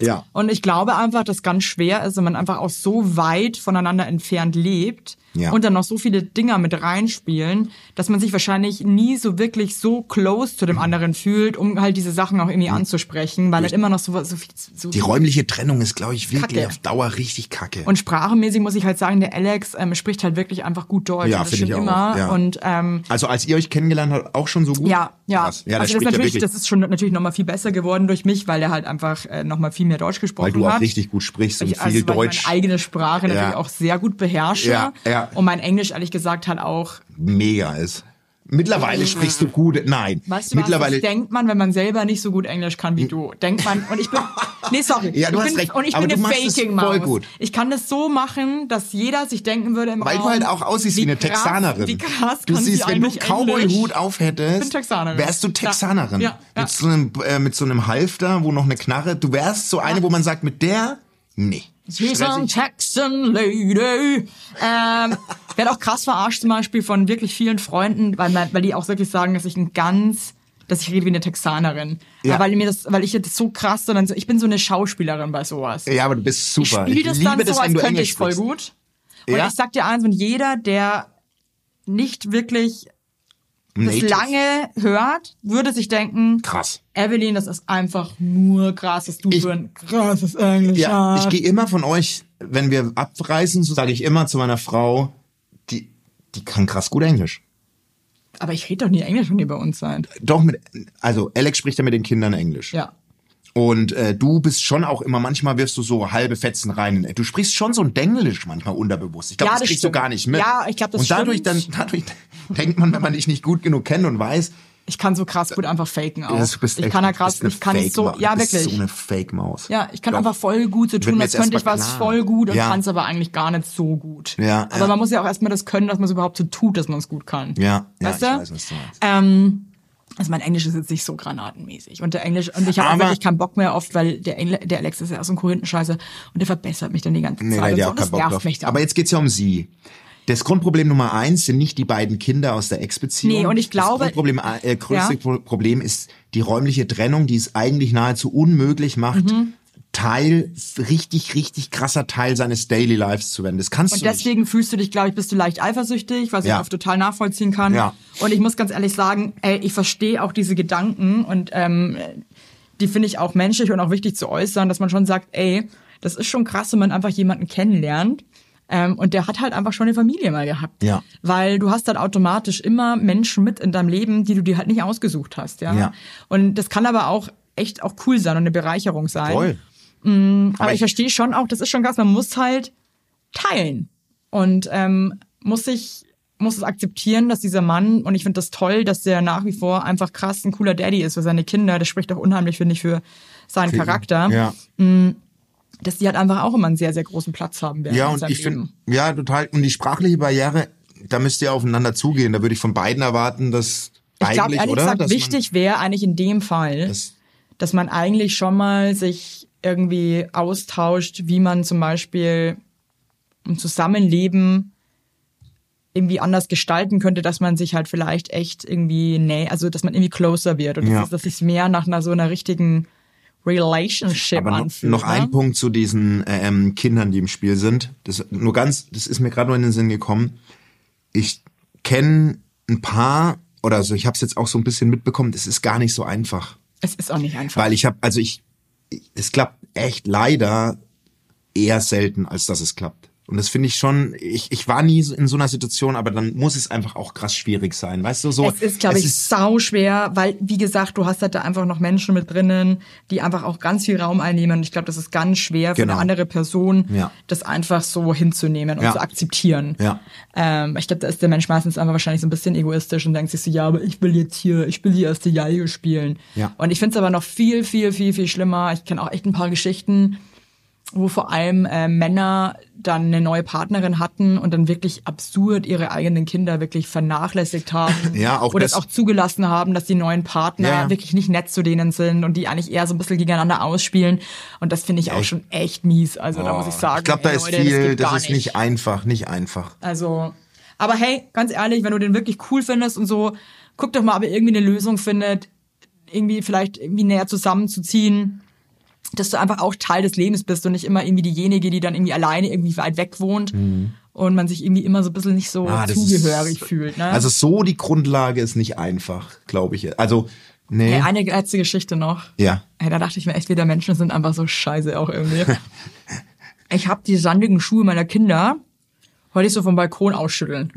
ja. Und ich glaube einfach, dass ganz schwer ist, wenn man einfach auch so weit voneinander entfernt lebt Ja. und dann noch so viele Dinger mit reinspielen, dass man sich wahrscheinlich nie so wirklich so close zu dem anderen fühlt, um halt diese Sachen auch irgendwie anzusprechen, weil halt immer noch so, so viel, so Die räumliche Trennung ist, glaube ich, wirklich Kacke. auf Dauer richtig kacke. Und sprachenmäßig muss ich halt sagen, der Alex ähm, spricht halt wirklich einfach gut Deutsch. Ja, das finde ich schon auch, immer. ja. Und ähm, also als ihr euch kennengelernt habt, auch schon so gut? ja, ja. Krass. Ja, das also das, ist ja natürlich, wirklich, das ist schon natürlich nochmal viel besser geworden durch mich, weil er halt einfach äh, nochmal viel mehr Deutsch gesprochen weil du auch hat. richtig gut sprichst und ich, also, viel Deutsch. ich meine eigene Sprache natürlich Ja. auch sehr gut beherrsche. Ja, ja. Und mein Englisch ehrlich gesagt halt auch. mega ist. Mittlerweile sprichst du gut. Nein. Weißt du Mittlerweile. was, denkt man, wenn man selber nicht so gut Englisch kann wie du. Denkt man, und ich bin, nee, sorry. Ja, du ich hast bin, recht, Und ich aber bin eine Faking-Maus. voll gut. Ich kann das so machen, dass jeder sich denken würde im weil Raum, du halt auch aussiehst wie, eine krass- Texanerin. Wie krass du siehst, wenn du Cowboy-Hut Englisch? aufhättest, wärst du. Texanerin. Ja, ja. Mit, so einem, äh, mit so einem Halfter, wo noch eine Knarre. Du wärst so eine, wo man sagt, mit der, nee. She's a. Texan lady. Ähm, werde auch krass verarscht zum Beispiel von wirklich vielen Freunden, weil, weil die auch wirklich sagen, dass ich ein ganz, dass ich rede wie eine Texanerin. Ja. Weil mir das, weil ich das so krass, sondern so, ich bin so eine Schauspielerin bei sowas. Ja, aber du bist ich super. spiele das liebe dann das, so, als du könnte ich voll gut. Und Ja? ich sag dir eins, und jeder, der nicht wirklich das lange hört, würde sich denken, Krass. Evelyn, das ist einfach nur krass, dass du Ich- für ein krasses Englisch Ja, ich hast. gehe immer von euch, wenn wir abreisen, so sage ich immer zu meiner Frau, die, die kann krass gut Englisch. Aber ich rede doch nie Englisch, wenn ihr bei uns seid. Doch mit, also Alex spricht ja mit den Kindern Englisch. Ja. Und äh, du bist schon auch immer, manchmal wirfst du so halbe Fetzen rein. Du sprichst schon so ein Denglisch manchmal unterbewusst. Ich glaube, Ja, das das kriegst du stimmt. gar nicht mit. Ja, ich glaub, das Und dadurch, stimmt. dann, dadurch denkt man, wenn man dich nicht gut genug kennt und weiß, Ich kann so krass gut einfach faken auch. Du bist ich echt- kann ja du krass, ich kann es so, ja Du wirklich. so eine Fake-Maus. ja, ich kann Doch. einfach voll gut so tun, als könnte ich was klar. voll gut und Ja. kann es aber eigentlich gar nicht so gut. Ja, aber ja. man muss ja auch erstmal das können, dass man es überhaupt so tut, dass man es gut kann. Ja, ja, weißt ich du? weiß, was du meinst. Ähm, also mein Englisch ist jetzt nicht so granatenmäßig. Und der Englisch, und ich habe auch wirklich keinen Bock mehr oft, weil der, Engl der Alex ist ja so ein Korinthenscheiße und der verbessert mich dann die ganze Nee, Zeit. weil und so. auch das nervt drauf. mich dann. Aber jetzt geht's ja um sie. Das Grundproblem Nummer eins sind nicht die beiden Kinder aus der Ex-Beziehung. Nee, und ich glaube- Das Grundproblem, äh, größte Ja. Pro- Problem ist die räumliche Trennung, die es eigentlich nahezu unmöglich macht, Mhm. Teil, richtig, richtig krasser Teil seines Daily Lives zu werden. Das kannst Und du nicht. deswegen fühlst du dich, glaube ich, bist du leicht eifersüchtig, was Ja. ich auch total nachvollziehen kann. Ja. Und ich muss ganz ehrlich sagen, ey, ich verstehe auch diese Gedanken und ähm, die finde ich auch menschlich und auch wichtig zu äußern, dass man schon sagt, ey, das ist schon krass, wenn man einfach jemanden kennenlernt. Ähm, und der hat halt einfach schon eine Familie mal gehabt. Ja. Weil du hast dann automatisch immer Menschen mit in deinem Leben, die du dir halt nicht ausgesucht hast. Ja. Ja. Und das kann aber auch echt auch cool sein und eine Bereicherung sein. Voll. Aber ich verstehe schon auch, das ist schon krass, man muss halt teilen. Und ähm, muss sich, muss es akzeptieren, dass dieser Mann, und ich finde das toll, dass der nach wie vor einfach krass ein cooler Daddy ist für seine Kinder. Das spricht auch unheimlich, finde ich, für seinen Charakter. Ja. Dass die halt einfach auch immer einen sehr, sehr großen Platz haben werden. Ja, und ich finde, ja, total. Und die sprachliche Barriere, da müsst ihr aufeinander zugehen. Da würde ich von beiden erwarten, dass Ich glaube, ehrlich oder? gesagt, Dass wichtig wäre eigentlich in dem Fall, Das- dass man eigentlich schon mal sich irgendwie austauscht, wie man zum Beispiel ein Zusammenleben irgendwie anders gestalten könnte, dass man sich halt vielleicht echt irgendwie, nee, also dass man irgendwie closer wird und Ja. dass, sich mehr nach einer so einer richtigen Relationship Aber noch, anfühlt. noch ne? ein Punkt zu diesen ähm, Kindern, die im Spiel sind. Das nur ganz, das ist mir gerade nur in den Sinn gekommen. Ich kenne ein paar oder so. Ich habe es jetzt auch so ein bisschen mitbekommen. Das ist gar nicht so einfach, Es ist auch nicht einfach. weil ich habe, also ich- es klappt echt leider eher selten, als dass es klappt. Und das finde ich schon, ich, ich war nie in so einer Situation, aber dann muss es einfach auch krass schwierig sein. Weißt du, so. Es ist, glaube ich, ist- sau schwer, weil, wie gesagt, du hast halt da einfach noch Menschen mit drinnen, die einfach auch ganz viel Raum einnehmen. Und ich glaube, das ist ganz schwer für Genau. eine andere Person, Ja. das einfach so hinzunehmen und Ja. zu akzeptieren. Ja. Ähm, ich glaube, da ist der Mensch meistens einfach wahrscheinlich so ein bisschen egoistisch und denkt sich so, ja, aber ich will jetzt hier, ich will die erste Geige spielen. Ja. Und ich finde es aber noch viel, viel, viel, viel schlimmer. Ich kenne auch echt ein paar Geschichten, wo vor allem äh, Männer dann eine neue Partnerin hatten und dann wirklich absurd ihre eigenen Kinder wirklich vernachlässigt haben. Ja, auch Oder das- es auch zugelassen haben, dass die neuen Partner Ja, ja. wirklich nicht nett zu denen sind und die eigentlich eher so ein bisschen gegeneinander ausspielen. Und das finde ich auch Echt? schon echt mies. Also da muss ich sagen, ich glaube, da ey, ist Leute, das viel, das, gar ist nicht einfach, nicht einfach. also, aber hey, ganz ehrlich, wenn du den wirklich cool findest und so, guck doch mal, ob ihr irgendwie eine Lösung findet, irgendwie vielleicht irgendwie näher zusammenzuziehen, dass du einfach auch Teil des Lebens bist und nicht immer irgendwie diejenige, die dann irgendwie alleine irgendwie weit weg wohnt und man sich irgendwie immer so ein bisschen nicht so Mhm. Ah, zugehörig ist- fühlt. Ne? Also so die Grundlage ist nicht einfach, glaube ich. Also, nee. hey, eine letzte Geschichte noch. Ja. Hey, da dachte ich mir echt wieder, Menschen sind einfach so scheiße auch irgendwie. ich habe die sandigen Schuhe meiner Kinder wollte ich so vom Balkon ausschütteln.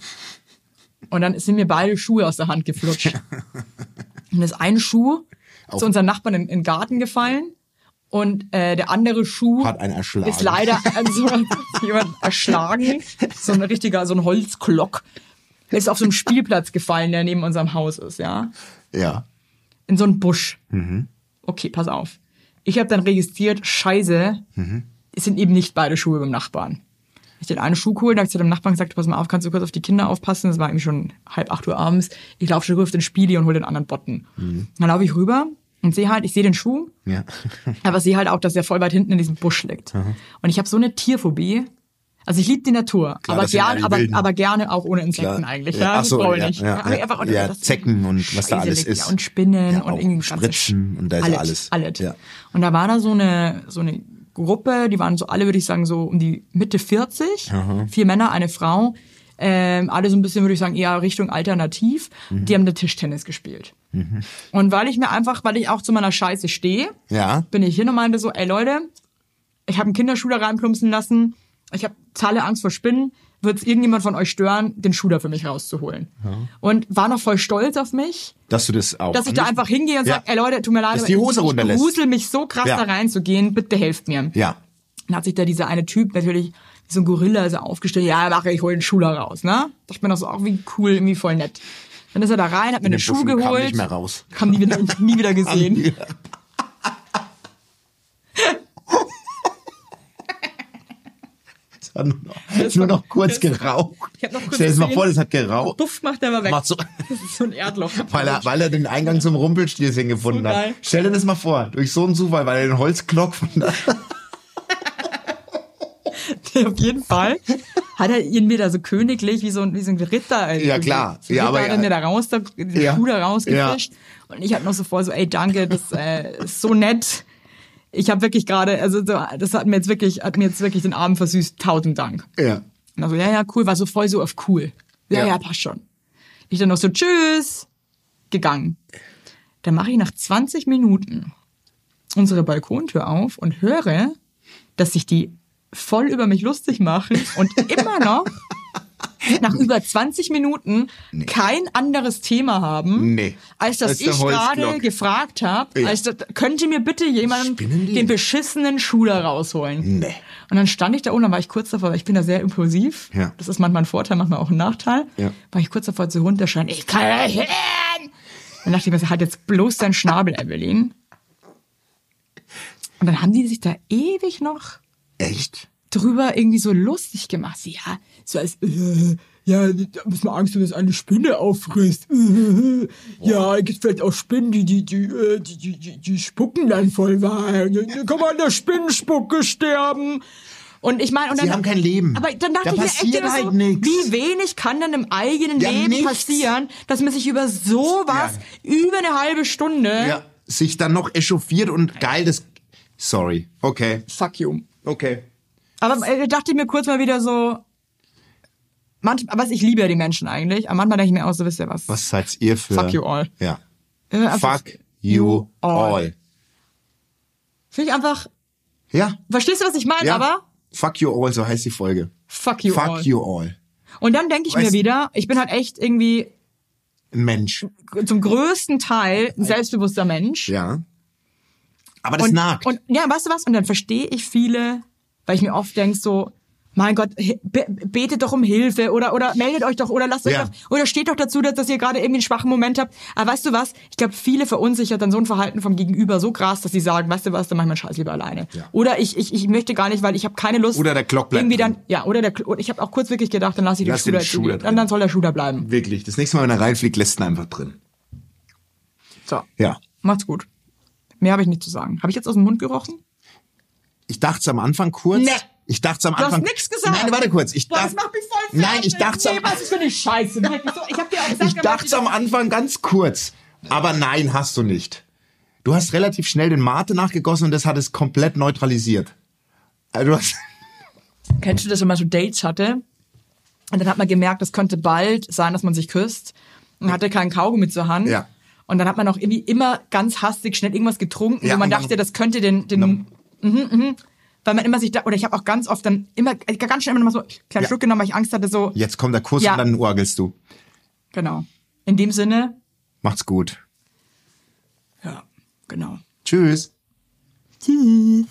Und dann sind mir beide Schuhe aus der Hand geflutscht. Und das eine Schuh zu unserem Nachbarn in, in den Garten gefallen und äh, der andere Schuh Hat einen erschlagen. ist leider an so jemand erschlagen. So ein richtiger, so ein Holzklock. Der ist auf so einem Spielplatz gefallen, der neben unserem Haus ist, ja Ja. in so einen Busch. Okay, pass auf. Ich habe dann registriert, scheiße, es sind eben nicht beide Schuhe beim Nachbarn. Ich den einen Schuh geholt, habe ich zu dem Nachbarn gesagt, pass mal auf, kannst du kurz auf die Kinder aufpassen? Das war irgendwie schon halb acht Uhr abends. Ich laufe schon rüber auf den Spieli und hole den anderen Botten. Dann laufe ich rüber und sehe halt, ich sehe den Schuh, Ja. aber sehe halt auch, dass er voll weit hinten in diesem Busch liegt. Und ich habe so eine Tierphobie. Also ich liebe die Natur, Klar, aber, das gern, aber, aber gerne auch ohne Insekten Klar. eigentlich. Ja, Ja, ach das so, brauche ich ja, nicht. ja, ja. einfach Ja, das- Zecken und was da alles ist. Und Spinnen Ja, und irgendwie Spritzen und da ist alles, alles. alles. Ja. Und da war da so eine, so eine Gruppe, die waren so alle, würde ich sagen, so um die Mitte 40. Vier Männer, eine Frau. Ähm, alle so ein bisschen, würde ich sagen, eher Richtung alternativ. Mhm. Die haben da Tischtennis gespielt. Und weil ich mir einfach, weil ich auch zu meiner Scheiße stehe, Ja. bin ich hin und meinte so, ey Leute, ich habe einen Kinderschuh da reinplumpsen lassen, ich habe tolle Angst vor Spinnen, wird es irgendjemand von euch stören, den Schuh da für mich rauszuholen. Und war noch voll stolz auf mich, Dass du das auch. dass ich da einfach hingehe und Ja. sage, ey Leute, tut mir leid, Dass die Hose ich, grusel mich so krass Ja. da reinzugehen, bitte helft mir. Ja. Dann hat sich da dieser eine Typ natürlich so ein Gorilla so aufgestellt, ja, mache ich hol den Schuh da raus, ne? Dachte mir noch so, auch wie cool, irgendwie voll nett. Dann ist er da rein, hat mir In eine den Schuh Buffen kam geholt. nicht mehr raus. Kam nie wieder, nie wieder gesehen. Es hat nur noch, nur noch kurz geraucht. Ich hab noch kurz Stell dir das mal vor, das hat geraucht. Puff macht er mal weg. Macht so, Das ist so ein Erdloch. weil, er, weil er den Eingang zum Rumpelstilzchen gefunden So hat. Stell dir das mal vor, durch so einen Zufall, weil er den Holzklock von da. Auf jeden Fall hat er ihn mir da so königlich, wie so ein, wie so ein Ritter. Also Ja, klar. So Ja, Ritter aber hat er ja. mir da raus, da, den Ja. Schuh da rausgefischt. Und ich hatte noch so vor, so, ey, danke, das äh, ist so nett. Ich habe wirklich gerade, also so, das hat mir jetzt wirklich, hat mir jetzt wirklich den Abend versüßt. Tausend Dank. Ja. Und also, ja, ja, cool, war so voll so auf cool. Ja, Ja. ja, passt schon. Ich dann noch so, tschüss, gegangen. Dann mache ich nach 20 Minuten unsere Balkontür auf und höre, dass sich die voll über mich lustig machen und immer noch nach über 20 Minuten kein anderes Thema haben, Nee. als dass Als ich gerade gefragt habe, Ja. als das, könnte mir bitte jemand den beschissenen Schuh da rausholen. Nee. Und dann stand ich da unten, dann war ich kurz davor, weil ich bin da sehr impulsiv. Ja. Das ist manchmal ein Vorteil, manchmal auch ein Nachteil. Ja. War ich kurz davor zu runterschreien, ich kann nicht hin! Dann dachte ich mir, halt jetzt bloß deinen Schnabel, Evelyn. Und dann haben die sich da ewig noch Echt? drüber irgendwie so lustig gemacht. Sie, ja, so als, äh, ja, da muss man Angst, haben, dass eine Spinne auffrisst. Äh, ja, es gibt vielleicht auch Spinnen, die, die, die, äh, die, die, die, die spucken dann voll Wahrheit. Dann kann man an der Spinnenspucke sterben. Und ich meine, und Sie dann, haben kein Leben. Aber dann dachte Da ich mir echt halt so, nix. wie wenig kann denn im eigenen Ja, Leben nichts. passieren, dass man sich über sowas über eine halbe Stunde, Ja. Sich dann noch echauffiert und geil, das. Sorry. Okay. fuck you. Okay. Aber äh, dachte ich mir kurz mal wieder so, manchmal, was ich liebe ja die Menschen eigentlich, aber manchmal denke ich mir auch so, wisst ihr was? Was seid ihr für. Fuck you all. Ja. Äh, einfach- Fuck you all. Finde ich einfach, Ja. verstehst du, was ich meine? ja. Aber Fuck you all, so heißt die Folge. fuck you Fuck all. you all. Und dann denke ich mir Weißt- wieder, ich bin halt echt irgendwie Mensch. zum größten Teil ein selbstbewusster Mensch. Ja. Aber das und, nagt. Und ja, weißt du was? Und dann verstehe ich viele, weil ich mir oft denke so, mein Gott, be betet doch um Hilfe oder oder meldet euch doch oder lasst euch Ja. doch, oder steht doch dazu, dass, dass ihr gerade irgendwie einen schwachen Moment habt. Aber weißt du was? Ich glaube, viele verunsichert dann so ein Verhalten vom Gegenüber so krass, dass sie sagen, weißt du was, dann mach ich meinen Scheiß lieber alleine. Ja. Oder ich, ich, ich möchte gar nicht, weil ich habe keine Lust. Oder der Glock bleibt irgendwie drin. dann, ja, oder der ich habe auch kurz wirklich gedacht, dann lass ich den Lass Schuh den Schuh da drin. dann, dann soll der Schuh da bleiben. Wirklich. Das nächste Mal, wenn er reinfliegt, lässt ihn einfach drin. So, Ja. macht's gut. Mehr habe ich nicht zu sagen. Habe ich jetzt aus dem Mund gerochen? Ich dachte am Anfang kurz. Nee. Ich dachte am Du hast Anfang. nichts gesagt. Nein, warte kurz. Ich Boah, dachte, das macht mich voll Nein, fertig. ich dachte nee, am- was ist für eine Scheiße? Ich hab dir auch gesagt, ich dachte am Anfang ganz kurz. Aber nein, hast du nicht. Du hast relativ schnell den Mate nachgegossen und das hat es komplett neutralisiert. Also du hast, Kennst du das, wenn man so Dates hatte? Und dann hat man gemerkt, es könnte bald sein, dass man sich küsst. Und hatte keinen Kaugummi zur Hand. Ja. Und dann hat man auch irgendwie immer ganz hastig schnell irgendwas getrunken, Ja, wo man dachte, das könnte den, den mhm, mhm. weil man immer sich da, oder ich habe auch ganz oft dann immer, äh, ganz schnell immer noch mal so einen kleinen Ja. Schluck genommen, weil ich Angst hatte, so, jetzt kommt der Kuss Ja. und dann orgelst du. genau. In dem Sinne, Macht's gut. ja, genau. Tschüss. Tschüss.